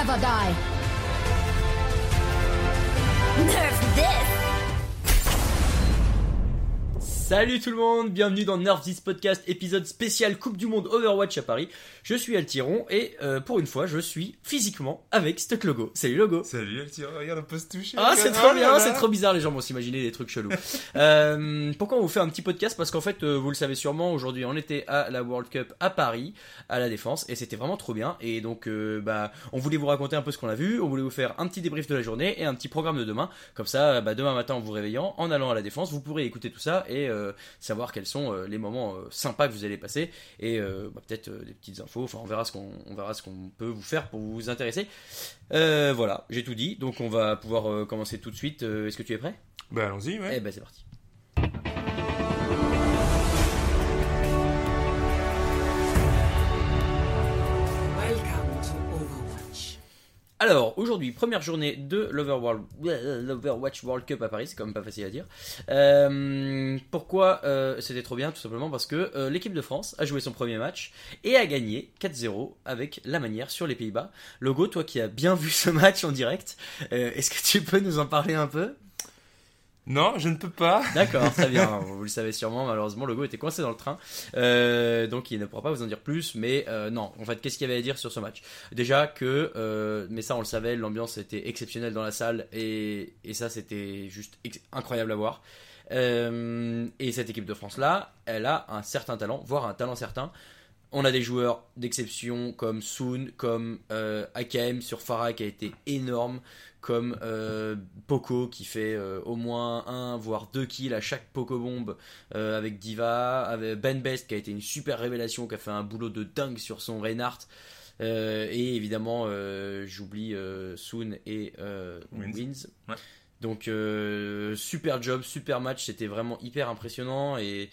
never die. Salut tout le monde, bienvenue dans Nerf This Podcast, épisode spécial Coupe du Monde Overwatch à Paris. Je suis Altiron et euh, pour une fois, je suis physiquement avec Stuck Logo. Salut Logo. Salut Altiron, regarde, on peut se toucher. Ah, c'est trop Ah bien, c'est trop bizarre, les gens vont s'imaginer des trucs chelous. Euh, pourquoi on vous fait un petit podcast? Parce qu'en fait, euh, vous le savez sûrement, aujourd'hui on était à la World Cup à Paris, à la Défense, et c'était vraiment trop bien. Et donc, bah, on voulait vous raconter un peu ce qu'on a vu, on voulait vous faire un petit débrief de la journée et un petit programme de demain. Comme ça, bah, demain matin en vous réveillant, en allant à la Défense, vous pourrez écouter tout ça et savoir quels sont euh, les moments euh, sympas que vous allez passer et euh, bah, peut-être euh, des petites infos. Enfin, on verra ce qu'on on verra ce qu'on peut vous faire pour vous intéresser. Euh, voilà, j'ai tout dit, donc on va pouvoir euh, commencer tout de suite. Euh, Est-ce que tu es prêt? Bah allons-y, ouais. Eh ben c'est parti. Alors, aujourd'hui, première journée de euh, l'Overwatch World Cup à Paris, c'est quand même pas facile à dire. Euh, pourquoi euh, c'était trop bien Tout simplement parce que l'équipe de France a joué son premier match et a gagné 4-0 avec la manière sur les Pays-Bas. Logo, toi qui as bien vu ce match en direct, est-ce que tu peux nous en parler un peu? Non, je ne peux pas. D'accord, très bien. Vous le savez sûrement, malheureusement, le Logo était coincé dans le train. Euh, donc il ne pourra pas vous en dire plus. Mais euh, non, en fait, qu'est-ce qu'il y avait à dire sur ce match? Déjà que, euh, mais ça on le savait, l'ambiance était exceptionnelle dans la salle. Et, et ça c'était juste incroyable à voir. Euh, et cette équipe de France-là, elle a un certain talent, voire un talent certain. On a des joueurs d'exception comme Soon, comme euh, AKM sur Farah qui a été énorme, comme euh, Poco qui fait euh, au moins un voire deux kills à chaque Poco bombe euh, avec Diva, avec Ben Best qui a été une super révélation, qui a fait un boulot de dingue sur son Reinhardt. Et évidemment, j'oublie Soon et Wins. Wins. Ouais. Donc super job, super match, c'était vraiment hyper impressionnant et,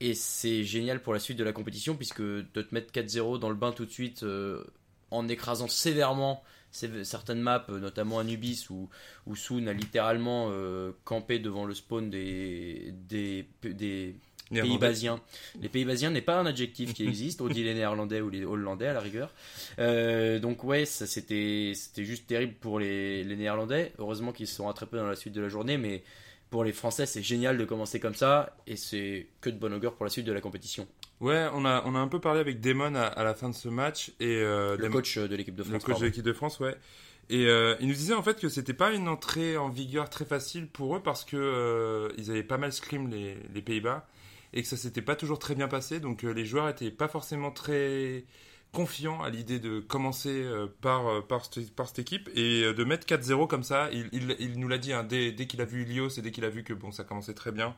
et c'est génial pour la suite de la compétition puisque de te mettre 4-0 dans le bain tout de suite euh, en écrasant sévèrement sé- certaines maps, euh, notamment Anubis où, où Soon a littéralement euh, campé devant le spawn des, des, des pays Néerlandais. basiens. Les pays basiens n'est pas un adjectif qui existe, on dit les néerlandais ou les hollandais à la rigueur. Euh, donc ouais, ça c'était c'était juste terrible pour les, les néerlandais. Heureusement qu'ils se sont rattrapés dans la suite de la journée, mais pour les français c'est génial de commencer comme ça et c'est que de bon augure pour la suite de la compétition. Ouais, on a, on a un peu parlé avec Damon à, à la fin de ce match. Et, euh, Le coach de l'équipe de le France. coach de l'équipe de France, ouais. Et euh, il nous disait en fait que c'était pas une entrée en vigueur très facile pour eux parce que euh, ils avaient pas mal scrim les, les Pays-Bas et que ça s'était pas toujours très bien passé. Donc euh, les joueurs étaient pas forcément très confiants à l'idée de commencer euh, par, euh, par, cette, par cette équipe et euh, de mettre 4-0 comme ça. Il, il, il nous l'a dit hein, dès, dès qu'il a vu Ilios et dès qu'il a vu que bon ça commençait très bien.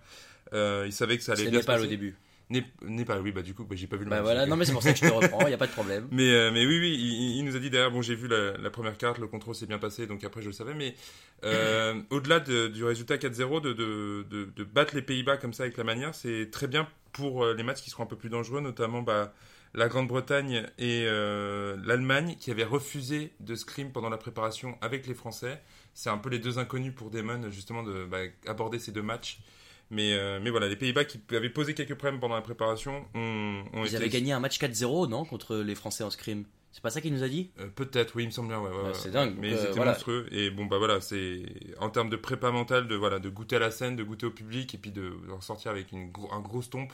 Euh, il savait que ça allait bien se Népal au début. Né- Népal, oui, bah du coup, bah, j'ai pas vu le Bah match, voilà, non mais c'est pour ça que je te reprends, il y a pas de problème. mais, euh, mais oui, oui, il, il nous a dit derrière, bon, j'ai vu la, la première carte, le contrôle s'est bien passé, donc après je le savais, mais euh, au-delà de- du résultat 4-0, de, de, de, battre les Pays-Bas comme ça avec la manière, c'est très bien pour les matchs qui seront un peu plus dangereux, notamment bah, la Grande-Bretagne et euh, l'Allemagne qui avaient refusé de scrim pendant la préparation avec les Français. C'est un peu les deux inconnus pour Damon, justement, de bah, aborder ces deux matchs. Mais, euh, mais voilà, les Pays-Bas qui avaient posé quelques problèmes pendant la préparation ont, ont Ils été avaient gagné un match 4-0, non, contre les Français en scrim? C'est pas ça qu'il nous a dit? Euh, Peut-être, oui, il me semble bien. Ouais, ouais, Ouais, ouais. c'est dingue, Mais euh, c'était voilà. monstrueux. Et bon, bah voilà, c'est en termes de prépa mentale, de voilà, de goûter à la scène, de goûter au public, et puis de, de ressortir avec une un gros stomp.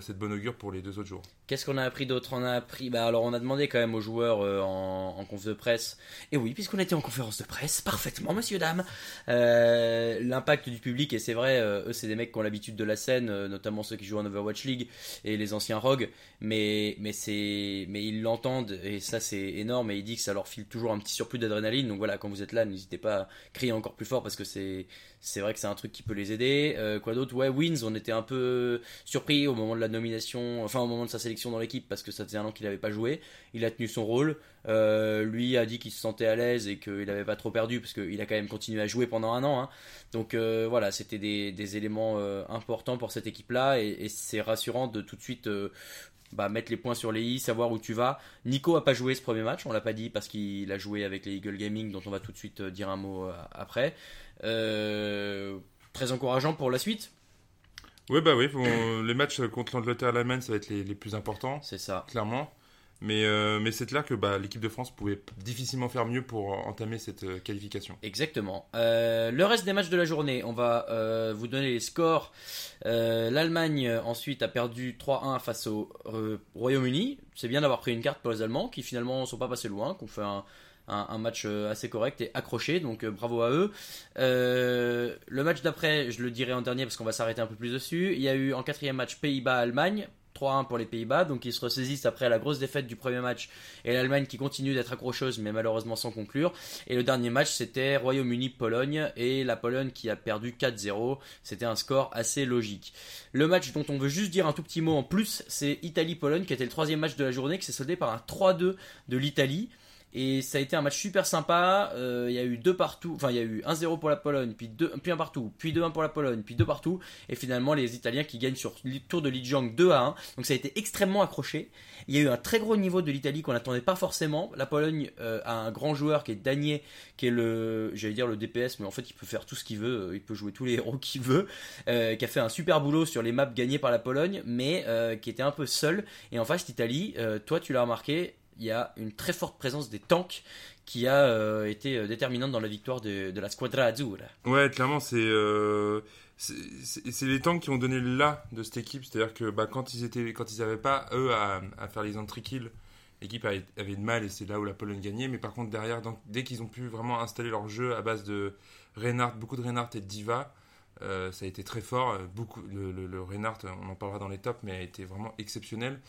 c'est de bonne augure pour les deux autres jours. Qu'est-ce qu'on a appris d'autre? On a appris, bah alors on a demandé quand même aux joueurs euh, en, en conf de presse. Et oui, puisqu'on était en conférence de presse, parfaitement, monsieur dames. Euh, L'impact du public et c'est vrai, euh, eux c'est des mecs qui ont l'habitude de la scène, notamment ceux qui jouent en Overwatch League et les anciens Rogue. Mais mais c'est mais ils l'entendent et ça c'est énorme. Et il dit que ça leur file toujours un petit surplus d'adrénaline. Donc voilà, quand vous êtes là, n'hésitez pas à crier encore plus fort parce que c'est c'est vrai que c'est un truc qui peut les aider. Quoi d'autre? Ouais, Wins, on était un peu surpris au moment de la nomination, enfin au moment de sa sélection dans l'équipe parce que ça faisait un an qu'il n'avait pas joué. Il a tenu son rôle. Euh, lui a dit qu'il se sentait à l'aise et qu'il n'avait pas trop perdu parce qu'il a quand même continué à jouer pendant un an. hein. Donc euh, voilà, c'était des, éléments euh, importants pour cette équipe-là et, et c'est rassurant de tout de suite bah, mettre les points sur les i, savoir où tu vas. Nico a pas joué ce premier match, on l'a pas dit parce qu'il a joué avec les Eagle Gaming dont on va tout de suite dire un mot après. Très encourageant pour la suite, Oui, bah oui, bon, les matchs contre l'Angleterre et l'Allemagne, ça va être les, les plus importants, c'est ça. clairement. Mais, euh, mais c'est clair que bah, l'équipe de France pouvait difficilement faire mieux pour entamer cette euh, qualification. Exactement. Euh, le reste des matchs de la journée, on va euh, vous donner les scores. L'Allemagne ensuite a perdu 3-1 face au Royaume-Uni. C'est bien d'avoir pris une carte pour les Allemands qui finalement sont pas passés loin, qui ont fait un, un- match euh, assez correct et accroché, donc euh, bravo à eux. Euh, le match d'après, je le dirai en dernier parce qu'on va s'arrêter un peu plus dessus. Il y a eu en quatrième match Pays-Bas-Allemagne. 3-1 pour les Pays-Bas, donc ils se ressaisissent après la grosse défaite du premier match et l'Allemagne qui continue d'être accrocheuse mais malheureusement sans conclure. Et le dernier match c'était Royaume-Uni-Pologne et la Pologne qui a perdu 4-0. C'était un score assez logique. Le match dont on veut juste dire un tout petit mot en plus, c'est Italie-Pologne qui était le troisième match de la journée qui s'est soldé par un 3-2 de l'Italie. Et ça a été un match super sympa. Euh, Il y a eu deux partout, enfin il y a eu 1-0 pour la Pologne, puis, deux, puis un partout, puis 2-1 pour la Pologne, puis deux partout. Et finalement les Italiens qui gagnent sur le tour de Lijiang 2 1. Donc ça a été extrêmement accroché. Il y a eu un très gros niveau de l'Italie qu'on n'attendait pas forcément. La Pologne euh, a un grand joueur qui est Danier, qui est le, j'allais dire le DPS, mais en fait il peut faire tout ce qu'il veut, euh, il peut jouer tous les héros qu'il veut, qui a fait un super boulot sur les maps gagnées par la Pologne, mais qui était un peu seul. Et en face l'Italie, toi tu l'as remarqué, il y a une très forte présence des tanks qui a euh, été euh, déterminante dans la victoire de, la Squadra Azzurra. Ouais, clairement, c'est euh, c'est c'est- les tanks qui ont donné le là de cette équipe. C'est-à-dire que bah, quand ils n'avaient pas eux à, faire les entry kills, l'équipe avait, de mal et c'est là où la Pologne gagnait. Mais par contre derrière, dès qu'ils ont pu vraiment installer leur jeu à base de Reinhardt, beaucoup de Reinhardt et de Diva, ça a été très fort. Beaucoup, le, le, le Reinhardt, on en parlera dans les tops, mais a été vraiment exceptionnel.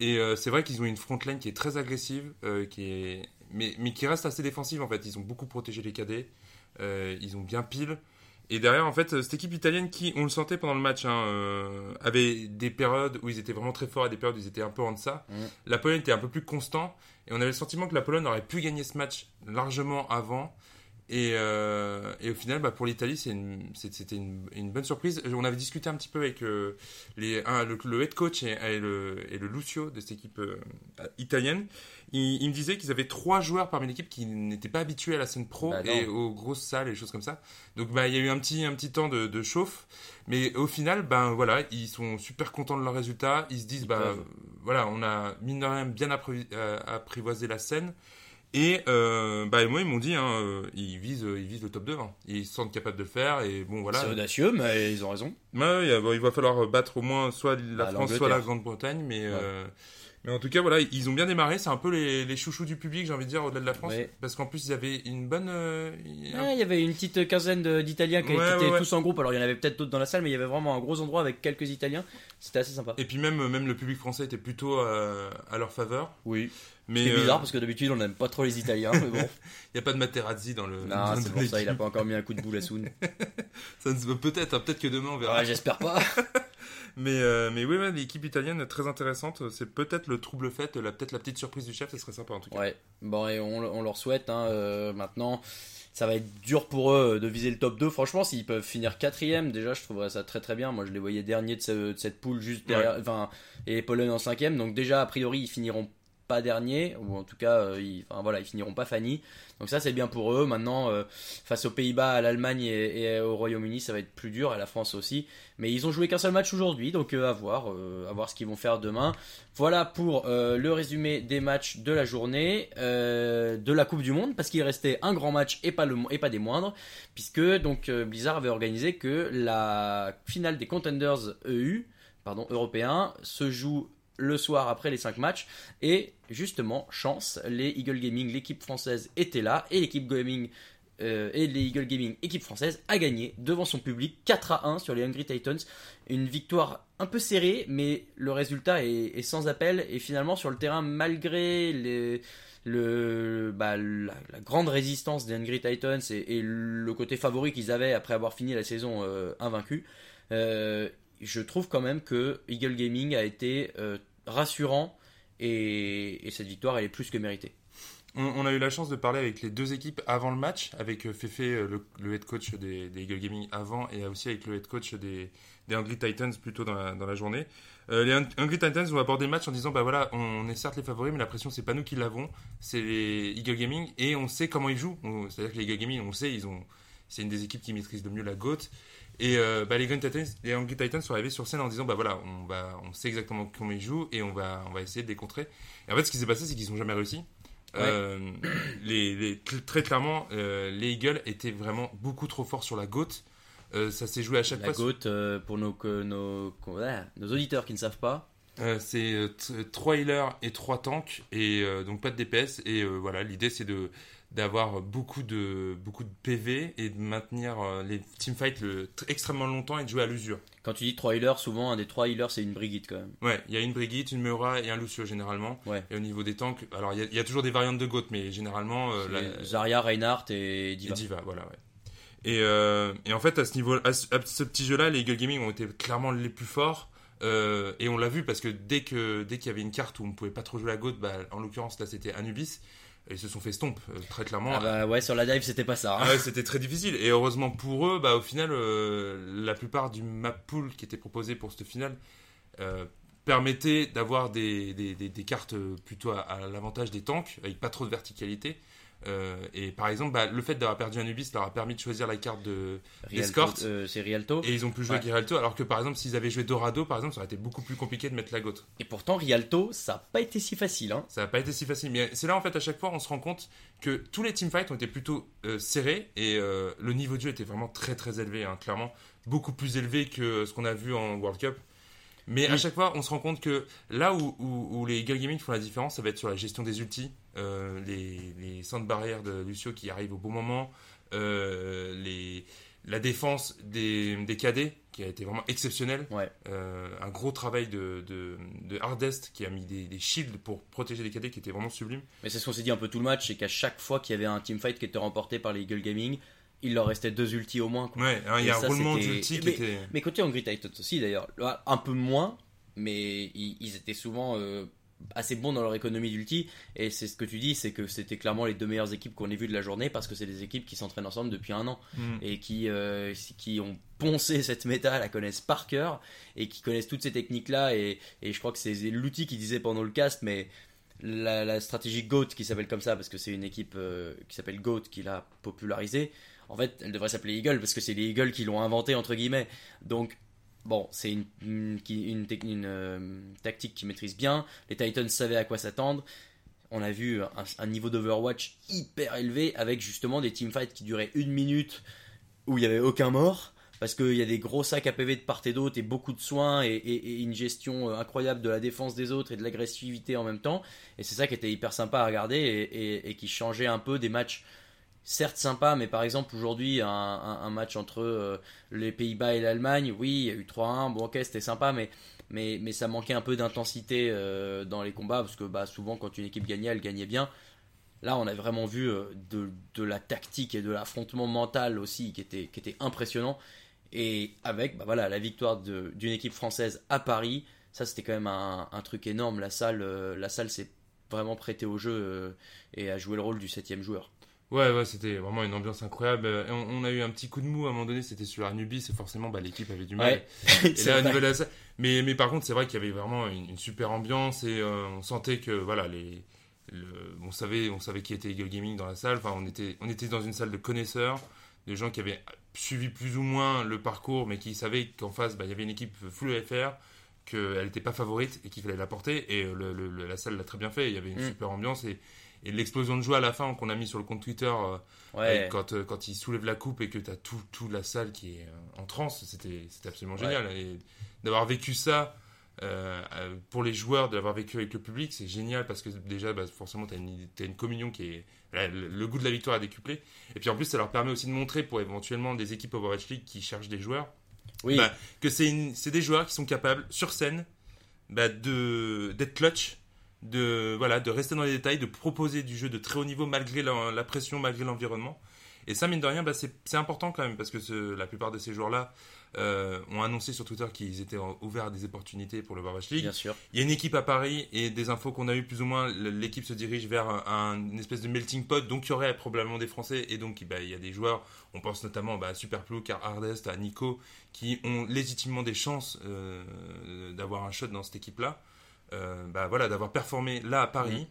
Et euh, c'est vrai qu'ils ont une front line qui est très agressive, euh, qui est... mais, mais qui reste assez défensive en fait. Ils ont beaucoup protégé les cadets, euh, ils ont bien pile. Et derrière, en fait, cette équipe italienne qui, on le sentait pendant le match, hein, avait des périodes où ils étaient vraiment très forts et des périodes où ils étaient un peu en deçà. Mm. La Pologne était un peu plus constant et on avait le sentiment que la Pologne aurait pu gagner ce match largement avant. Et, euh, et au final, bah, pour l'Italie, c'est une- c'était une, une bonne surprise. On avait discuté un petit peu avec euh, les, un, le, le head coach et, et le, et le Lucio de cette équipe euh, italienne. Il, il me disait qu'ils avaient trois joueurs parmi l'équipe qui n'étaient pas habitués à la scène pro Bah et aux grosses salles et des choses comme ça. Donc bah, il y a eu un petit, un petit temps de, de chauffe. Mais au final, ben voilà, ils sont super contents de leurs résultats. Ils se disent, bah peuvent. voilà, on a mine de rien bien appri- euh, apprivoisé la scène. Et euh, bah, moi, ils m'ont dit, hein, euh, ils, visent, ils visent le top 2. hein. Ils se sentent capables de le faire. Et bon, voilà. C'est audacieux, mais ils ont raison. Ouais, il va falloir battre au moins soit la Bah, France, soit la. Grande-Bretagne. Mais, euh, mais en tout cas, voilà, ils ont bien démarré. C'est un peu les, les chouchous du public, j'ai envie de dire, au-delà de la France. Ouais. Parce qu'en plus, ils avaient une bonne. euh, un- Ouais, il y avait une petite quinzaine d'Italiens qui, Ouais, étaient tous en groupe. Alors il y en avait peut-être d'autres dans la salle, mais il y avait vraiment un gros endroit avec quelques Italiens. C'était assez sympa. Et puis même, même le public français était plutôt euh, à leur faveur. Oui. C'est euh, bizarre parce que d'habitude on n'aime pas trop les Italiens. mais bon. il n'y a pas de Materazzi dans le. non, c'est pour ça, il a l'équipe. pas encore mis un coup de boule à Soun. Ça ne se peut peut-être, hein, peut-être que demain on verra. Ouais, j'espère pas. Mais, euh, mais oui, ouais, l'équipe italienne est très intéressante. C'est peut-être le trouble fait, la, peut-être la petite surprise du chef, ça serait sympa en tout cas. Ouais. Bon, et on, on leur souhaite. hein, euh, maintenant, ça va être dur pour eux de viser le top 2. Franchement, s'ils peuvent finir quatrième, déjà, je trouverais ça très très bien. Moi, je les voyais dernier de, ce- de cette poule juste derrière. Enfin, et Pologne en cinquième. Donc déjà, a priori, ils finiront pas dernier ou en tout cas euh, ils, voilà ils finiront pas Fanny. Donc ça c'est bien pour eux. Maintenant euh, face aux Pays-Bas à l'Allemagne et, au Royaume-Uni ça va être plus dur à la France aussi. Mais ils ont joué qu'un seul match aujourd'hui donc euh, à voir à ce qu'ils vont faire demain. Voilà pour le résumé des matchs de la journée de la Coupe du Monde parce qu'il restait un grand match et pas des moindres puisque donc Blizzard avait organisé que la finale des Contenders EU pardon européens se joue le soir après les 5 matchs. Et justement chance les Eagle Gaming l'équipe française était là. Et l'équipe gaming euh, et les Eagle Gaming équipe française a gagné devant son public 4 à 1 sur les Hungry Titans. Une victoire un peu serrée mais le résultat est, sans appel. Et finalement sur le terrain malgré le, bah, la, grande résistance des Hungry Titans et, le côté favori qu'ils avaient après avoir fini la saison euh, invaincu, euh, je trouve quand même que Eagle Gaming a été euh, rassurant et, et cette victoire elle est plus que méritée. On, a eu la chance de parler avec les deux équipes avant le match, avec euh, Fefe, euh, le, head coach des, des Eagle Gaming avant, et aussi avec le head coach des, des Hungry Titans dans la, dans la journée. Les Hung- Hungry Titans ont abordé le match en disant bah voilà, on est certes les favoris, mais la pression c'est pas nous qui l'avons, c'est les Eagle Gaming, et on sait comment ils jouent. C'est-à-dire que les Eagle Gaming, on sait, c'est une des équipes qui maîtrise le mieux la GOAT. Et euh, bah, les Gun Titans, les Hungry Titans sont arrivés sur scène en disant bah voilà, on va, on sait exactement comment ils jouent et on va, on va essayer de les contrer. Et en fait, ce qui s'est passé, c'est qu'ils n'ont jamais réussi. Euh, les, les- cl- très clairement, euh, les Eagles étaient vraiment beaucoup trop forts sur la GOAT. Euh, ça s'est joué à chaque La fois. GOAT, euh, pour nos, nos, nos auditeurs qui ne savent pas, Euh, c'est 3 healers et 3 tanks et euh, donc pas de DPS et euh, voilà l'idée c'est de d'avoir beaucoup de beaucoup de PV et de maintenir euh, les teamfights le, extrêmement longtemps et de jouer à l'usure. quand tu dis 3 healers, souvent un des 3 healers c'est une Brigitte quand même. Ouais, il y a une Brigitte, une Meura et un Lucio généralement. Ouais. Et au niveau des tanks, alors il y a- il y, a toujours des variantes de GOAT mais généralement euh, la- Zarya, Reinhardt et Et Diva. Diva, voilà, ouais. Et, euh, et en fait, à ce niveau, à ce, à ce petit jeu-là, les Eagle Gaming ont été clairement les plus forts. Euh, et on l'a vu parce que dès que dès qu'il y avait une carte où on ne pouvait pas trop jouer la GOAT, bah, en l'occurrence là c'était Anubis, et ils se sont fait stomp euh, très clairement. Ah bah ouais, sur la dive c'était pas ça. hein. Ah ouais, c'était très difficile. Et heureusement pour eux, bah, au final, euh, la plupart du map pool qui était proposé pour cette finale euh, permettait d'avoir des, des, des- des cartes plutôt à, à l'avantage des tanks, avec pas trop de verticalité. Euh, et par exemple, bah, le fait d'avoir perdu Anubis leur a permis de choisir la carte de. Rialto, Escort. euh, c'est Rialto. Et ils ont pu jouer Ouais. Giralto, alors que par exemple, s'ils avaient joué Dorado, par exemple, ça aurait été beaucoup plus compliqué de mettre la gote. Et pourtant, Rialto, ça n'a pas été si facile. Hein. Ça n'a pas été si facile. Mais c'est là, en fait, à chaque fois, on se rend compte que tous les teamfights ont été plutôt euh, serrés et le niveau de jeu était vraiment très très élevé, hein, clairement. Beaucoup plus élevé que ce qu'on a vu en World Cup. Mais à Oui. chaque fois, on se rend compte que là où, où, où les Eagle Gaming font la différence, ça va être sur la gestion des ultis, euh, les, les centres barrières de Lucio qui arrivent au bon moment, euh, les, la défense des, des cadets qui a été vraiment exceptionnelle. Ouais. Euh, un gros travail de, de, de Hardest qui a mis des, des shields pour protéger les cadets qui était vraiment sublime. Mais c'est ce qu'on s'est dit un peu tout le match, c'est qu'à chaque fois qu'il y avait un teamfight qui était remporté par les Eagle Gaming, il leur restait deux ultis au moins. quoi. Ouais, hein, il y a un roulement c'était- d'ulti qui mais- était. Mais côté Hungry Titans aussi d'ailleurs, un peu moins, mais ils, ils étaient souvent euh, assez bons dans leur économie d'ulti. Et c'est ce que tu dis, c'est que c'était clairement les deux meilleures équipes qu'on ait vues de la journée parce que c'est des équipes qui s'entraînent ensemble depuis un an Mm. et qui, euh, qui ont poncé cette méta, la connaissent par cœur et qui connaissent toutes ces techniques-là. Et, et je crois que c'est l'outil qui disait pendant le cast, mais la, la stratégie GOAT qui s'appelle comme ça parce que c'est une équipe euh, qui s'appelle GOAT qui l'a popularisée. En fait, elle devrait s'appeler Eagle parce que c'est les Eagles qui l'ont inventé entre guillemets. Donc bon, c'est une, une, euh, tactique qui maîtrise bien. Les Titans savaient à quoi s'attendre. On a vu un, niveau d'Overwatch hyper élevé avec justement des teamfights qui duraient une minute où il n'y avait aucun mort. Parce qu'il y a des gros sacs à PV de part et d'autre et beaucoup de soins et, une gestion euh, incroyable de la défense des autres et de l'agressivité en même temps. Et c'est ça qui était hyper sympa à regarder et qui changeait un peu des matchs certes sympas, mais par exemple aujourd'hui un, match entre euh, les Pays-Bas et l'Allemagne, oui, il y a eu 3-1, bon ok c'était sympa, mais, mais, mais ça manquait un peu d'intensité euh, dans les combats, parce que bah, souvent quand une équipe gagnait, elle gagnait bien. Là, on a vraiment vu euh, de, de la tactique et de l'affrontement mental aussi qui était, qui était impressionnant. Et avec bah voilà, la victoire d'une équipe française à Paris, ça c'était quand même un, un truc énorme. La salle, la salle s'est vraiment prêtée au jeu et a joué le rôle du septième joueur. Ouais, ouais, c'était vraiment une ambiance incroyable. Euh, et On, on a eu un petit coup de mou à un moment donné, c'était sur Anubis, et forcément, bah, l'équipe avait du mal. Ouais, Et c'est là, au vrai. niveau de la salle- mais, mais par contre, c'est vrai qu'il y avait vraiment une, une super ambiance et euh, on sentait que voilà, les, le- on savait, on savait qui était Eagle Gaming dans la salle. Enfin, on était, on était dans une salle de connaisseurs, de gens qui avaient suivi plus ou moins le parcours, mais qui savaient qu'en face, bah, il y avait une équipe full FR, qu'elle n'était pas favorite et qu'il fallait la porter. Et le- le- le- la salle l'a très bien fait. Il y avait une Mm. super ambiance et, et l'explosion de joie à la fin qu'on a mis sur le compte Twitter. euh, Ouais. quand, euh, quand il soulève la coupe et que tu as tout, tout la salle qui est euh, en transe, c'était absolument Ouais. génial. Et d'avoir vécu ça euh, euh, pour les joueurs, de l'avoir vécu avec le public, c'est génial parce que déjà, bah, forcément, tu as, une communion qui est. là, le, le goût de la victoire est décuplé. Et puis en plus, ça leur permet aussi de montrer pour éventuellement des équipes Overwatch League qui cherchent des joueurs Bah, que c'est des joueurs qui sont capables, sur scène, bah, d'être clutch. De, voilà, de rester dans les détails, de proposer du jeu de très haut niveau malgré la, pression, malgré l'environnement. Et ça, mine de rien, bah, c'est important quand même, parce que la plupart de ces joueurs-là euh, ont annoncé sur Twitter qu'ils étaient en- ouverts à des opportunités pour le Overwatch League. bien sûr. Il y a une équipe à Paris, et des infos qu'on a eues plus ou moins, l'équipe se dirige vers un, un- une espèce de melting pot, donc il y aurait probablement des Français, et donc bah, il y a des joueurs, on pense notamment bah, à Superplou, à Hardest, à Nico, qui ont légitimement des chances euh, d'avoir un shot dans cette équipe-là. Euh, bah, voilà, d'avoir performé là à Paris,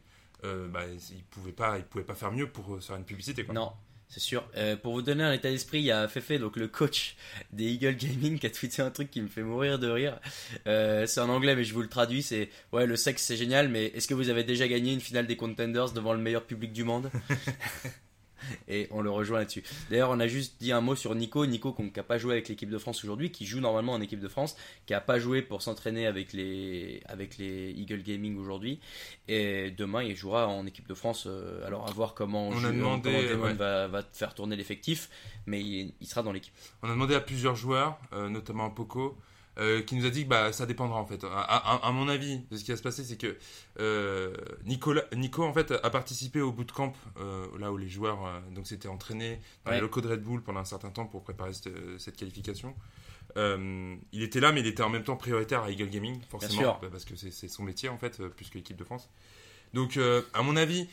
euh, bah, ils ne pouvaient, pas- ils pouvaient pas faire mieux pour faire une publicité. Quoi. Non, C'est sûr. Euh, pour vous donner un état d'esprit, il y a Fefe, donc le coach des Eagle Gaming, qui a tweeté un truc qui me fait mourir de rire. Euh, c'est en anglais, mais je vous le traduis. C'est ouais, le sexe c'est génial, mais est-ce que vous avez déjà gagné une finale des Contenders devant le meilleur public du monde? Et on le rejoint là-dessus. D'ailleurs, on a juste dit un mot sur Nico. Nico, qui n'a pas joué avec l'équipe de France aujourd'hui, qui joue normalement en équipe de France, qui n'a pas joué pour s'entraîner avec les, avec les Eagle Gaming aujourd'hui. Et demain, il jouera en équipe de France. Euh, alors, à voir comment, On a demandé, comment Damon ouais. va, va faire tourner l'effectif. Mais il, il sera dans l'équipe. On a demandé à plusieurs joueurs, euh, notamment à Poco, euh, qui nous a dit que bah, ça dépendra en fait. À, à- à mon avis, ce qui va se passer, c'est que euh, Nicolas, Nico en fait a participé au bootcamp euh, là où les joueurs donc s'étaient entraînés dans Ouais. les locaux de Red Bull pendant un certain temps pour préparer cette, cette qualification. Il était là, mais il était en même temps prioritaire à Eagle Gaming, forcément, bah, parce que c'est son métier en fait, plus que l'équipe de France. Donc, euh, à mon avis,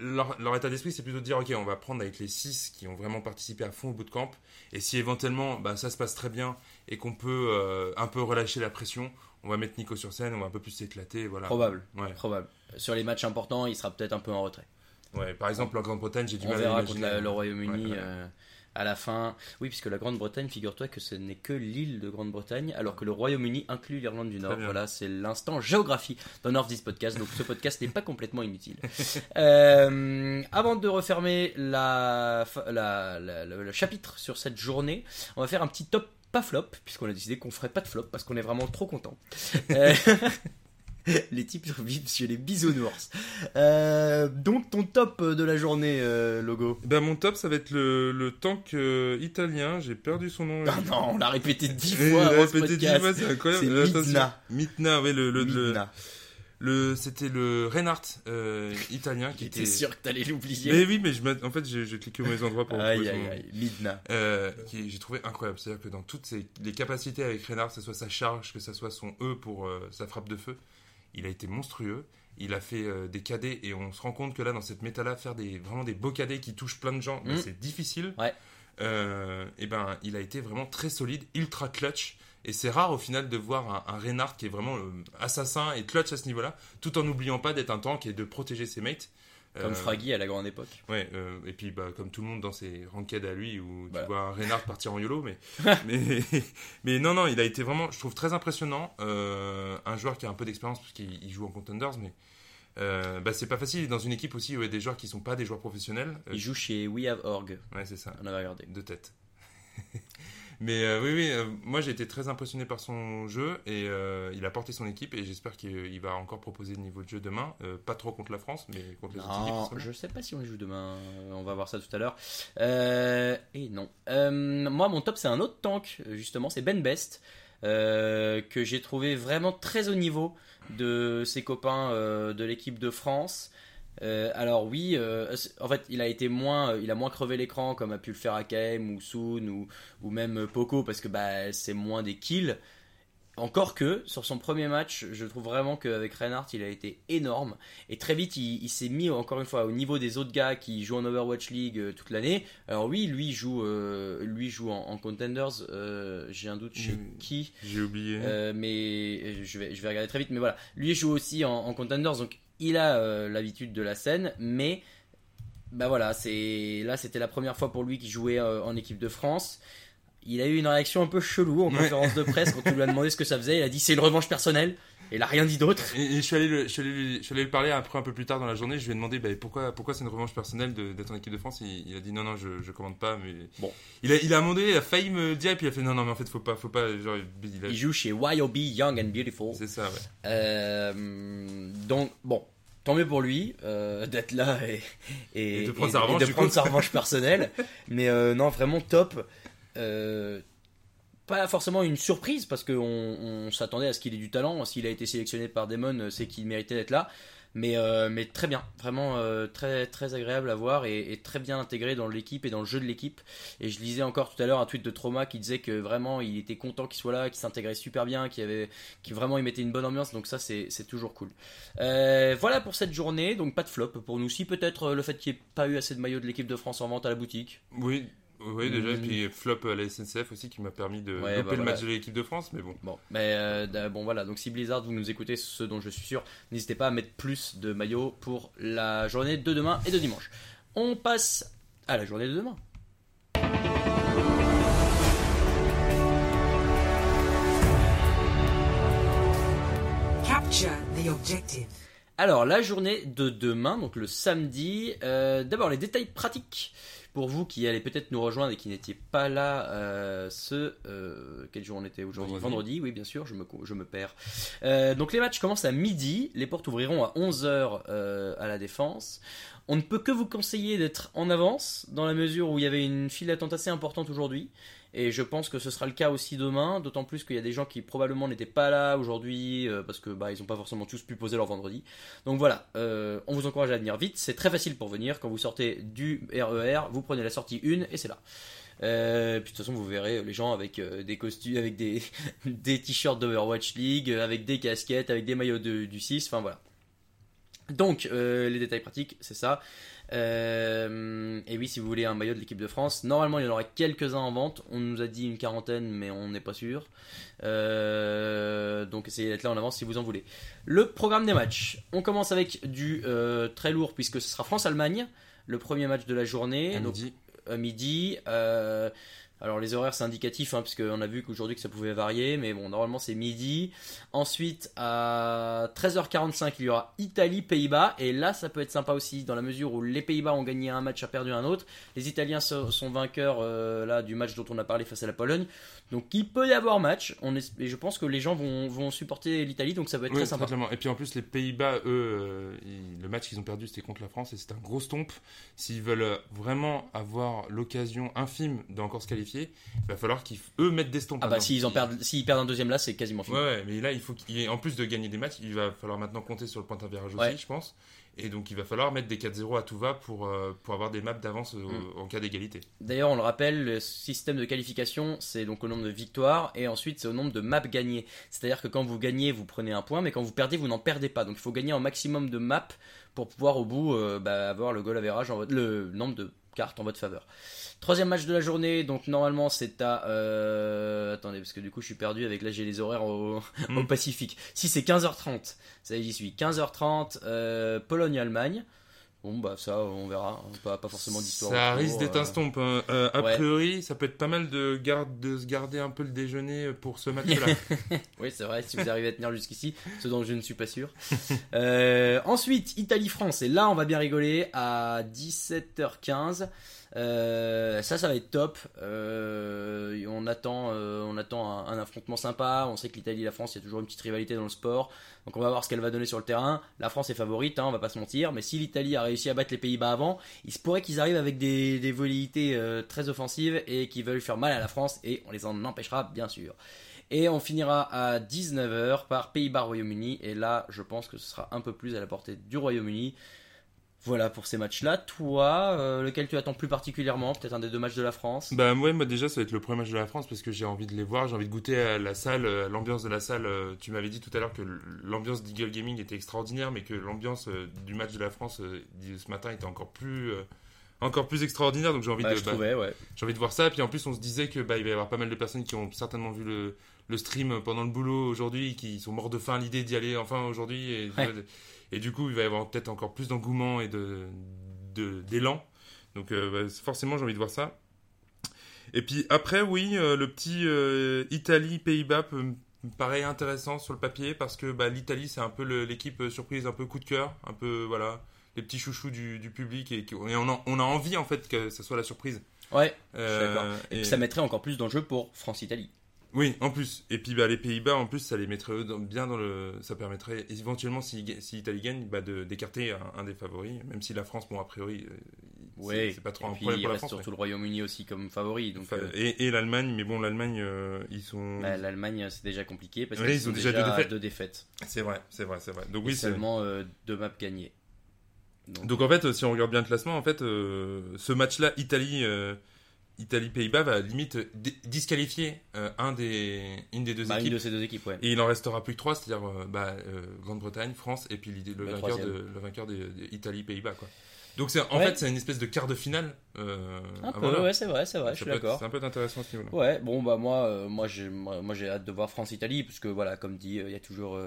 leur, leur état d'esprit, c'est plutôt de dire ok, on va prendre avec les 6 qui ont vraiment participé à fond au bootcamp, et si éventuellement bah, ça se passe très bien et qu'on peut euh, un peu relâcher la pression, on va mettre Nico sur scène, on va un peu plus s'éclater, voilà. Probable. Ouais. Probable. Sur les matchs importants, il sera peut-être un peu en retrait. ouais. Par exemple, en Grande-Bretagne, j'ai du On mal à l'imaginer. la- le Royaume-Uni Ouais, ouais. euh, à la fin. Oui, puisque la Grande-Bretagne, figure-toi que ce n'est que l'île de Grande-Bretagne, alors que le Royaume-Uni inclut l'Irlande du Nord. Voilà, c'est l'instant géographie dans North This Podcast. Donc ce podcast n'est pas complètement inutile. Euh, avant de refermer la, fa- la- la- le, le chapitre sur cette journée, on va faire un petit top pas flop, puisqu'on a décidé qu'on ferait pas de flop parce qu'on est vraiment trop content. Euh, les types vivent sur les bisounours. Euh, donc ton top de la journée, euh, logo. Bah, mon top, ça va être le, le tank euh, italien. J'ai perdu son nom. Ah non, on l'a répété dix fois il a avant ce répété dix fois, c'est incroyable. C'est. Midna. Midna, oui, le, le, le- Midna. le- c'était le Reinhardt euh, italien qui était. sûr que t'allais l'oublier. Mais oui, mais je en fait, j'ai cliqué au mauvais endroit pour Aïe aïe aïe, Midna. Qui j'ai trouvé incroyable. C'est-à-dire que dans toutes ses, les capacités avec Reinhardt, que ce soit sa charge, que ce soit son E pour sa frappe de feu, il a été monstrueux. Il a fait euh, des cadets et on se rend compte que là, dans cette méta-là, faire des, vraiment des beaux cadets qui touchent plein de gens, bah, Mm. c'est difficile. Ouais. Euh, et ben, il a été vraiment très solide, ultra clutch. Et c'est rare au final de voir un, un Reinhardt qui est vraiment euh, assassin et clutch à ce niveau-là, tout en n'oubliant pas d'être un tank et de protéger ses mates. Comme Euh, Fraggy à la grande époque. Ouais, euh, et puis bah, comme tout le monde dans ses ranked à lui, où Bah. tu vois un Reynard partir en YOLO, mais, mais, mais non, non, il a été vraiment, je trouve, très impressionnant. Euh, un joueur qui a un peu d'expérience, parce qu'il il joue en Contenders, mais euh, bah, c'est pas facile. Il est dans une équipe aussi où il y a des joueurs qui sont pas des joueurs professionnels. Il joue chez We Have Org. ouais, c'est ça, On avait regardé. de tête. mais euh, oui, oui, euh, moi j'ai été très impressionné par son jeu et euh, il a porté son équipe et j'espère qu'il il va encore proposer le niveau de jeu demain. Pas trop contre la France, mais contre les autres équipes. Non, ça va. je sais pas si on joue demain. On va voir ça tout à l'heure. Et non. Moi, mon top, c'est un autre tank, justement. C'est Ben Best. que j'ai trouvé vraiment très au niveau de ses copains de l'équipe de France. Euh, alors oui, euh, en fait, il a été moins, euh, il a moins crevé l'écran comme a pu le faire AKM ou Soon ou, ou même Poco parce que bah, c'est moins des kills. Encore que sur son premier match, je trouve vraiment qu'avec Reinhardt, il a été énorme et très vite, il, il s'est mis encore une fois au niveau des autres gars qui jouent en Overwatch League toute l'année. Alors oui, lui joue, lui joue en, en Contenders. J'ai un doute chez Mm. qui. J'ai oublié. Mais je vais, je vais regarder très vite. Mais voilà, lui joue aussi en, en Contenders, donc il a euh, l'habitude de la scène. Mais bah voilà, c'est là c'était la première fois pour lui qu'il jouait euh, en équipe de France. Il a eu une réaction un peu chelou en Ouais. conférence de presse quand on lui a demandé ce que ça faisait. Il a dit c'est une revanche personnelle. Et il a rien dit d'autre. Et, je, suis allé le, je, suis allé lui, je suis allé lui parler après un peu plus tard dans la journée. Je lui ai demandé bah, pourquoi, pourquoi c'est une revanche personnelle d'être en équipe de France? Il, il a dit non, non, je, je commande pas. Mais Bon. il a, il a demandé, il a failli me dire, et puis il a fait non, non, mais en fait, faut pas, faut pas. Genre, il a- Il joue chez YOB Young and Beautiful. c'est ça, ouais. Euh, donc, bon, tant mieux pour lui euh, d'être là et, Et de prendre sa revanche, de du prendre coup. sa revanche personnelle. Mais euh, non, vraiment top. Euh, pas forcément une surprise parce qu'on on s'attendait à ce qu'il ait du talent. S'il a été sélectionné par Damon, c'est qu'il méritait d'être là. Mais, euh, très bien, vraiment euh, très, très agréable à voir et, très bien intégré dans l'équipe et dans le jeu de l'équipe. Et je lisais encore tout à l'heure un tweet de Trauma qui disait que vraiment il était content qu'il soit là, qu'il s'intégrait super bien, qu'il avait, vraiment il mettait une bonne ambiance. Donc ça c'est toujours cool. Euh, voilà pour cette journée, donc pas de flop pour nous. Si peut-être euh, le fait qu'il n'y ait pas eu assez de maillots de l'équipe de France en vente à la boutique. Oui, oui, déjà. Et Mm. puis flop à la SNCF aussi qui m'a permis de Ouais, louper bah le voilà. match de l'équipe de France. Mais bon, Bon, mais euh, bon voilà, donc si Blizzard vous nous écoutez, ce dont je suis sûr, n'hésitez pas à mettre plus de maillots pour la journée de demain et de dimanche. On passe à la journée de demain. Capture the objective. Alors, la journée de demain, donc le samedi, euh, d'abord les détails pratiques pour vous qui allez peut-être nous rejoindre et qui n'étiez pas là euh, ce... euh, quel jour on était aujourd'hui Vendredi. oui bien sûr, je me, je me perds. Euh, donc les matchs commencent à midi, les portes ouvriront à 11h à la défense. On ne peut que vous conseiller d'être en avance, dans la mesure où il y avait une file d'attente assez importante aujourd'hui. Et je pense que ce sera le cas aussi demain, d'autant plus qu'il y a des gens qui probablement n'étaient pas là aujourd'hui euh, parce que bah ils n'ont pas forcément tous pu poser leur vendredi. Donc voilà, euh, on vous encourage à venir vite. C'est très facile pour venir. Quand vous sortez du RER, vous prenez la sortie 1 et c'est là. Euh, puis de toute façon, vous verrez les gens avec des costumes, avec des, t-shirts d'Overwatch League, avec des casquettes, avec des maillots de- du 6, enfin voilà. Donc, euh, les détails pratiques, c'est ça. Euh, et oui, si vous voulez un maillot de l'équipe de France, normalement il y en aura quelques-uns en vente. On nous a dit une quarantaine, mais on n'est pas sûr. Euh, donc essayez d'être là en avance si vous en voulez. Le programme des matchs. On commence avec du très lourd puisque ce sera France-Allemagne, le premier match de la journée. À Donc, midi. à midi. Alors les horaires c'est indicatif hein, parce qu'on a vu qu'aujourd'hui que ça pouvait varier, mais bon normalement c'est midi. Ensuite à 13h45 il y aura Italie-Pays-Bas et là ça peut être sympa aussi dans la mesure où les Pays-Bas ont gagné un match, a perdu un autre. Les Italiens so- sont vainqueurs euh, là du match dont on a parlé face à la Pologne. Donc il peut y avoir match. On est, et je pense que les gens vont, vont supporter l'Italie donc ça va être Oui, très sympa. totalement. Et puis en plus, les Pays-Bas, eux, euh, ils- le match qu'ils ont perdu, c'était contre la France et c'est un gros stomp. S'ils veulent vraiment avoir l'occasion infime d'encore se qualifier, il va falloir qu'ils, eux, mettent des stompes. Ah bah s'ils en Ils- perdent, s'ils perdent un deuxième là c'est quasiment fini. Ouais, mais là, il faut qu'il en plus de gagner des matchs, il va falloir maintenant compter sur le point d'intervirage aussi, je pense. Et donc, il va falloir mettre des 4-0 à tout va pour, euh, pour avoir des maps d'avance au- Mm. en cas d'égalité. D'ailleurs, on le rappelle, le système de qualification, c'est donc au nombre de victoires et ensuite c'est au nombre de maps gagnées. C'est-à-dire que quand vous gagnez, vous prenez un point, mais quand vous perdez, vous n'en perdez pas. Donc il faut gagner un maximum de maps pour pouvoir au bout euh, bah, avoir le goal average, en le nombre de cartes en votre faveur. Troisième match de la journée, donc normalement c'est à... euh, Attendez, parce que du coup je suis perdu avec là j'ai les horaires au, Mm. au Pacifique. Si c'est 15h30, ça y est, j'y suis. 15h30, euh, Pologne-Allemagne. Bon bah ça on verra, pas, pas forcément d'histoire. Ça risque d'être euh. un stomp. hein. Euh, a Ouais. priori, ça peut être pas mal de, garde, de se garder un peu le déjeuner pour ce match-là. Oui, c'est vrai, si vous arrivez à tenir jusqu'ici, ce dont je ne suis pas sûr. Euh, ensuite, Italie-France, et là on va bien rigoler, à 17h15. Euh, ça, ça va être top. Euh, on attend, euh, on attend un, affrontement sympa. On sait que l'Italie et la France, il y a toujours une petite rivalité dans le sport. Donc on va voir ce qu'elle va donner sur le terrain. La France est favorite, hein, on va pas se mentir. Mais si l'Italie a réussi à battre les Pays-Bas avant, il se pourrait qu'ils arrivent avec des, des euh, très offensives et qu'ils veulent faire mal à la France. Et on les en empêchera, bien sûr. Et on finira à 19h par Pays-Bas-Royaume-Uni. Et là, je pense que ce sera un peu plus à la portée du Royaume-Uni. Voilà pour ces matchs-là. Toi, euh, lequel tu attends plus particulièrement? Peut-être un des deux matchs de la France? Bah ouais, moi déjà ça va être le premier match de la France parce que j'ai envie de les voir, j'ai envie de goûter à la salle, à l'ambiance de la salle. Euh, Tu m'avais dit tout à l'heure que l'ambiance d'Eagle Gaming était extraordinaire, mais que l'ambiance euh, du match de la France euh, ce matin était encore plus, euh, encore plus extraordinaire. Donc j'ai envie de, bah, ouais. j'ai envie de voir ça. Puis en plus on se disait que bah il va y avoir pas mal de personnes qui ont certainement vu le le stream pendant le boulot aujourd'hui, qui sont morts de faim à l'idée d'y aller enfin aujourd'hui. Et, Ouais. Et du coup il va y avoir peut-être encore plus d'engouement et de de- d'élan. Donc euh, bah, forcément j'ai envie de voir ça. Et puis après, oui, euh, le petit euh, Italie-Pays-Bas paraît intéressant sur le papier parce que bah, l'Italie, c'est un peu l'équipe surprise, un peu coup de cœur, un peu, voilà, les petits chouchous du, du public et, on, a, on a envie en fait que ça soit la surprise. Ouais, Euh, d'accord. Et, puis ça mettrait encore plus d'enjeux pour France-Italie. Oui, en plus. Et puis bah, les Pays-Bas, en plus, ça les mettrait eux dans- bien dans le. Ça permettrait éventuellement, si, si l'Italie gagne, bah, d'écarter un, un des favoris. Même si la France, bon, a priori, euh, c'est- Ouais, c'est pas trop et un puis problème il pour la reste France. surtout le Royaume-Uni aussi comme favori. Donc Enfin, euh, et et l'Allemagne, mais bon, l'Allemagne, euh, ils sont. bah, l'Allemagne, c'est déjà compliqué parce qu'ils ils sont ont déjà déjà deux défaites. deux défaites. C'est vrai, c'est vrai, c'est vrai. Donc Et oui, seulement euh, deux maps gagnées. Donc, Donc en fait, si on regarde bien le classement, en fait, ce match-là, Italie, Italie-Pays-Bas, va limite di- disqualifier euh, un des, une des deux bah, une équipes. de ces deux équipes, ouais. Et il en restera plus que trois, c'est-à-dire euh, bah, euh, Grande-Bretagne, France, et puis l'idée- le, vainqueur de, troisième. le vainqueur de, de Italie-Pays-Bas. Quoi. Donc c'est, en Ouais. fait, c'est une espèce de quart de finale. Un peu, ouais, c'est vrai, c'est vrai, Ça je suis d'accord. C'est un peu intéressant à ce niveau-là. Ouais, bon bah moi, moi j'ai, moi, moi, j'ai hâte de voir France-Italie parce que voilà, comme dit, il y a toujours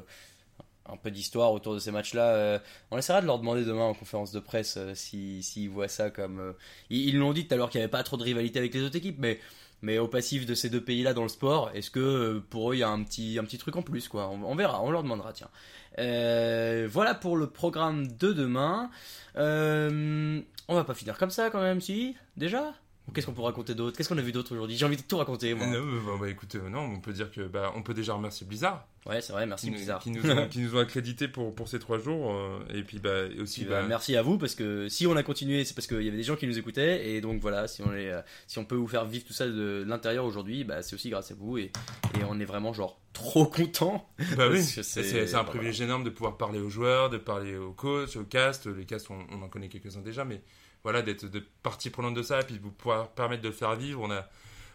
un peu d'histoire autour de ces matchs-là. Euh, on essaiera de leur demander demain en conférence de presse euh, si s'ils voient ça comme. euh, ils l'ont dit tout à l'heure qu'il n'y avait pas trop de rivalité avec les autres équipes, mais mais au passif de ces deux pays-là dans le sport, est-ce que pour eux il y a un petit un petit truc en plus quoi? On, on verra, on leur demandera tiens. Voilà pour le programme de demain. On va pas finir comme ça quand même, si? Déjà? Qu'est-ce qu'on peut raconter d'autre? Qu'est-ce qu'on a vu d'autre aujourd'hui? J'ai envie de tout raconter moi. Non, bah, bah, écoute, euh, non, on peut dire que bah, on peut déjà remercier Blizzard, Ouais, c'est vrai, merci qui, Blizzard. qui nous ont, qui nous ont accrédité pour, pour ces trois jours, euh, et puis bah, et aussi bah, bah, merci à vous parce que si on a continué, c'est parce qu'il y avait des gens qui nous écoutaient et donc voilà, si on est, euh, si on peut vous faire vivre tout ça de l'intérieur aujourd'hui, bah, c'est aussi grâce à vous et, et on est vraiment genre trop content. Bah oui, c'est un privilège énorme de pouvoir parler aux joueurs, de parler aux coachs, aux casts. Les casts, on, on en connaît quelques-uns déjà, mais voilà, d'être de partie prenante de ça, puis de pouvoir permettre de le faire vivre. On a,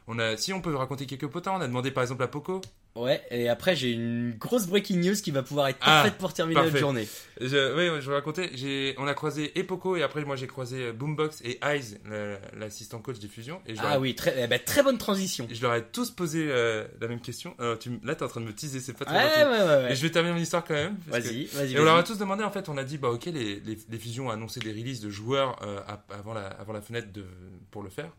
on si on peut raconter quelques potins, on a demandé par exemple à Poco. Ouais, et après j'ai une grosse breaking news qui va pouvoir être Ah, parfaite pour terminer parfait. notre journée. Je, oui, ouais, je vais raconter. On a croisé et Poco, et après moi j'ai croisé euh, Boombox et Eyes, l'assistant coach des fusions. Et je, Ah ai, oui, très, eh ben, très bonne transition. je leur ai tous posé euh, la même question. Alors, tu, m- là, t'es en train de me teaser, c'est pas Ouais, très ouais, gentil. ouais. ouais. Mais je vais terminer mon histoire quand même. Vas-y, vas-y. Et on leur a tous demandé, en fait, on a dit, bah ok, les, les, les fusions ont annoncé des releases de joueurs euh, avant, la, avant la fenêtre de, pour le faire.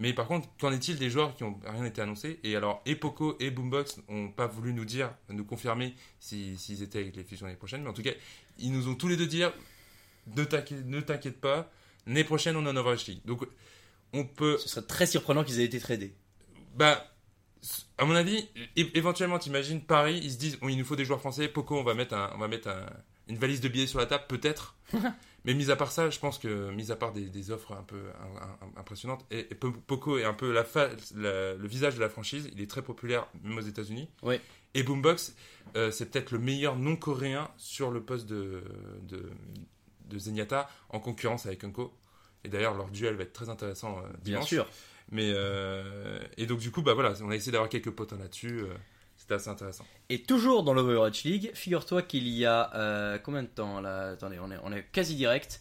Mais par contre, qu'en est-il des joueurs qui n'ont rien été annoncés Et alors, et Poco et Boombox n'ont pas voulu nous dire, nous confirmer si- s'ils étaient avec les fusions l'année prochaine. Mais en tout cas, ils nous ont tous les deux dit, ne t'inquiète, ne t'inquiète pas, l'année prochaine, on est en Overwatch League. Donc, on peut Ce serait très surprenant qu'ils aient été tradés. bah, à mon avis, é- éventuellement, t'imagines Paris, ils se disent, oh, il nous faut des joueurs français. Poco, on va mettre, un, on va mettre un- une valise de billets sur la table, peut-être. Mais mis à part ça, je pense que, mis à part des, des offres un peu un- un- impressionnantes, et, et Po- Poco est un peu la fa- la- le visage de la franchise. Il est très populaire, même aux États-Unis. Ouais. Et Boombox, euh, c'est peut-être le meilleur non-coréen sur le poste de, de, de Zenyatta, en concurrence avec Unko. Et d'ailleurs, leur duel va être très intéressant euh, Bien dimanche. sûr. Mais euh, et donc du coup bah voilà, on a essayé d'avoir quelques potins là-dessus. C'était assez intéressant. Et toujours dans l'Overwatch League, figure-toi qu'il y a euh, combien de temps là? Attendez, on est, on est quasi direct.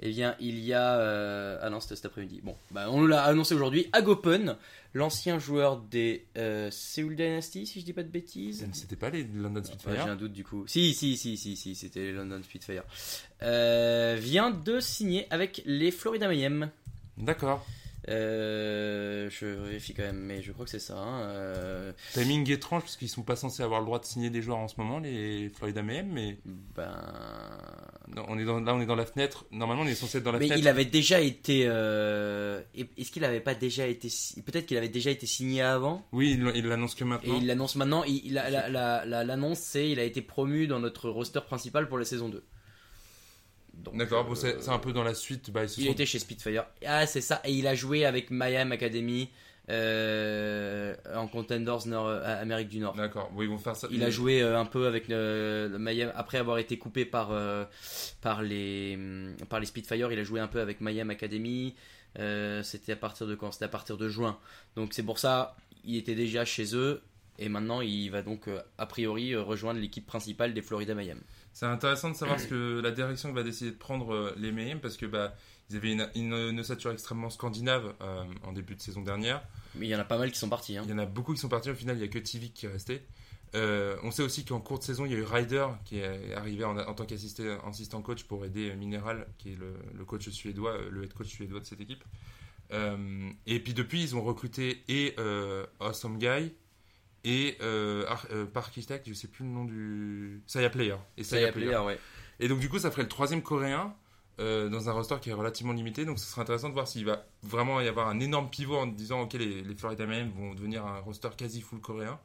Eh bien, il y a euh, ah non, c'était cet après-midi. Bon, bah, on l'a annoncé aujourd'hui. Agopen, l'ancien joueur des euh, Seoul Dynasty, si je dis pas de bêtises. C'était pas les London Spitfire? J'ai un doute du coup. Si, si, si, si, si, c'était les London Spitfire. Vient de signer avec les Florida Mayhem. D'accord. Euh, je vérifie quand même, mais je crois que c'est ça. hein. Euh, Timing étrange parce qu'ils sont pas censés avoir le droit de signer des joueurs en ce moment, les Florida MM, mais ben, non, on est dans, là on est dans la fenêtre. Normalement on est censé être dans la Mais fenêtre. il avait déjà été. euh, Est-ce qu'il avait pas déjà été. Peut-être qu'il avait déjà été signé avant? Oui, il l'annonce que Et maintenant. il l'annonce maintenant. A- la- la- la- L'annonce, c'est il a été promu dans notre roster principal pour la saison 2. D'accord, euh, bon, c'est un peu dans la suite. Bah, Il était chez Spitfire. Ah, c'est ça. Et il a joué avec Mayhem Academy euh, en Contenders Nord, euh, Amérique du Nord. D'accord, oui, ils vont faire ça. Il a joué euh, un peu avec le, Mayhem après avoir été coupé par par les hum, par les Spitfire. Il a joué un peu avec Mayhem Academy. C'était à partir de quand? C'était à partir de juin. Donc c'est pour ça il était déjà chez eux et maintenant il va donc a priori rejoindre l'équipe principale des Florida Mayhem. C'est intéressant de savoir ce que la direction va décider de prendre euh, les Mayhem parce que bah ils avaient une, une, une ossature extrêmement scandinave euh, en début de saison dernière. Mais il y en a pas mal qui sont partis. Hein. Il y en a beaucoup qui sont partis. Au final, il n'y a que Tivik qui est resté. Euh, on sait aussi qu'en cours de saison, il y a eu Ryder qui est arrivé en, en tant qu'assistant assistant coach pour aider Mineral, qui est le, le coach suédois, le head coach suédois de cette équipe. Euh, et puis depuis, ils ont recruté et Awesome Guy et euh, euh, pas Architect, je sais plus le nom du Saya Player. Et Saya a Player. plaisir, ouais. Et donc du coup, ça ferait le troisième coréen euh, dans un roster qui est relativement limité. Donc ce serait intéressant de voir s'il va vraiment y avoir un énorme pivot en disant ok les, les Florida Mayhem vont devenir un roster quasi full coréen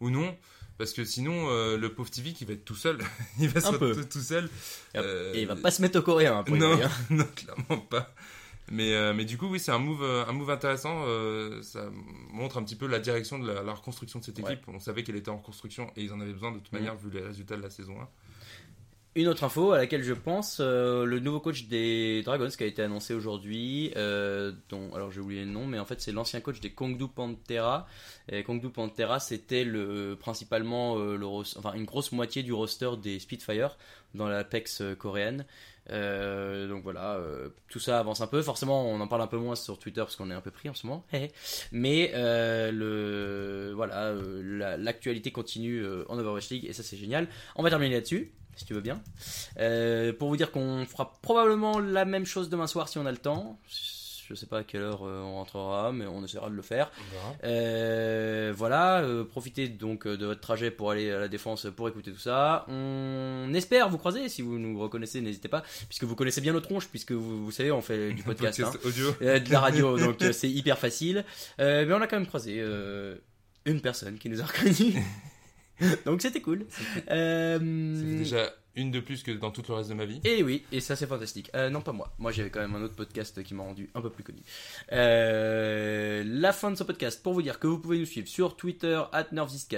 ou non. Parce que sinon, euh, le pauvre TV qui va être tout seul, il va se retrouver tout seul. Euh, Et il va pas se mettre au coréen. hein, non, aller, hein. non, clairement pas. Mais, euh, mais du coup, oui, c'est un move, euh, un move intéressant. euh, ça montre un petit peu la direction de la, la reconstruction de cette Ouais. équipe. On savait qu'elle était en reconstruction et ils en avaient besoin de toute Mhm. manière vu les résultats de la saison 1. Une autre info à laquelle je pense, euh, le nouveau coach des Dragons qui a été annoncé aujourd'hui, euh, dont alors j'ai oublié le nom, mais en fait c'est l'ancien coach des Kongdu Pantera. Et Kongdu Pantera c'était le principalement euh, le enfin une grosse moitié du roster des Spitfire dans la PEX coréenne. Euh, donc voilà, euh, tout ça avance un peu. Forcément, on en parle un peu moins sur Twitter parce qu'on est un peu pris en ce moment. Mais euh, le voilà, la- l'actualité continue en Overwatch League et ça c'est génial. On va terminer là-dessus, si tu veux bien. Pour vous dire qu'on fera probablement la même chose demain soir si on a le temps. Je sais pas à quelle heure euh, on rentrera, mais on essaiera de le faire. Verra. Euh, voilà, euh, profitez donc de votre trajet pour aller à la défense pour écouter tout ça. On espère vous croiser si vous nous reconnaissez, n'hésitez pas, puisque vous connaissez bien nos tronches, puisque vous, vous savez, on fait du podcast, hein. audio. Euh, de la radio, donc c'est hyper facile. Mais on a quand même croisé une personne qui nous a reconnus. donc c'était cool. C'est déjà une de plus que dans tout le reste de ma vie. et oui, et ça c'est fantastique. Euh, non, pas moi. Moi j'avais quand même un autre podcast qui m'a rendu un peu plus connu. Euh, la fin de ce podcast pour vous dire que vous pouvez nous suivre sur Twitter, at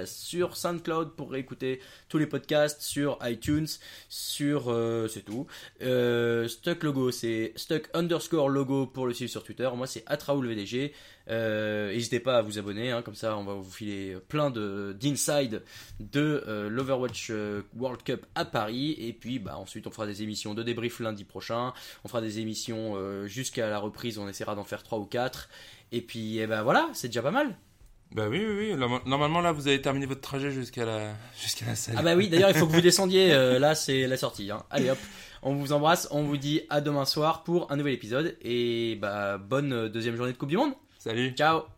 sur SoundCloud pour réécouter tous les podcasts, sur iTunes, sur. euh, c'est tout. Stuck Logo, c'est Stuck underscore logo pour le suivre sur Twitter. Moi c'est AtraoulVDG. N'hésitez pas à vous abonner, hein, comme ça on va vous filer plein de d'inside de l'Overwatch World Cup à Paris. Et puis bah, ensuite on fera des émissions de débrief lundi prochain. On fera des émissions euh, jusqu'à la reprise, on essaiera d'en faire 3 ou 4. Et puis eh ben voilà, c'est déjà pas mal. Bah oui, oui, oui. Norma- Normalement, là, vous avez terminé votre trajet jusqu'à la, jusqu'à la salle. Ah bah oui, d'ailleurs il faut que vous descendiez, euh, là c'est la sortie. hein. Allez hop, on vous embrasse, on vous dit à demain soir pour un nouvel épisode. Et bah bonne euh, deuxième journée de Coupe du Monde. Salut. Ciao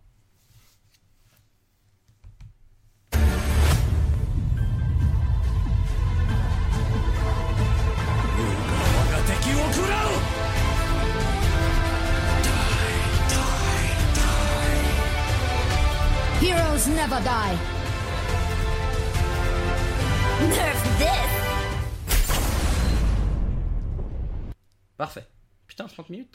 Never die. Nerf this! Parfait. Putain, 30 minutes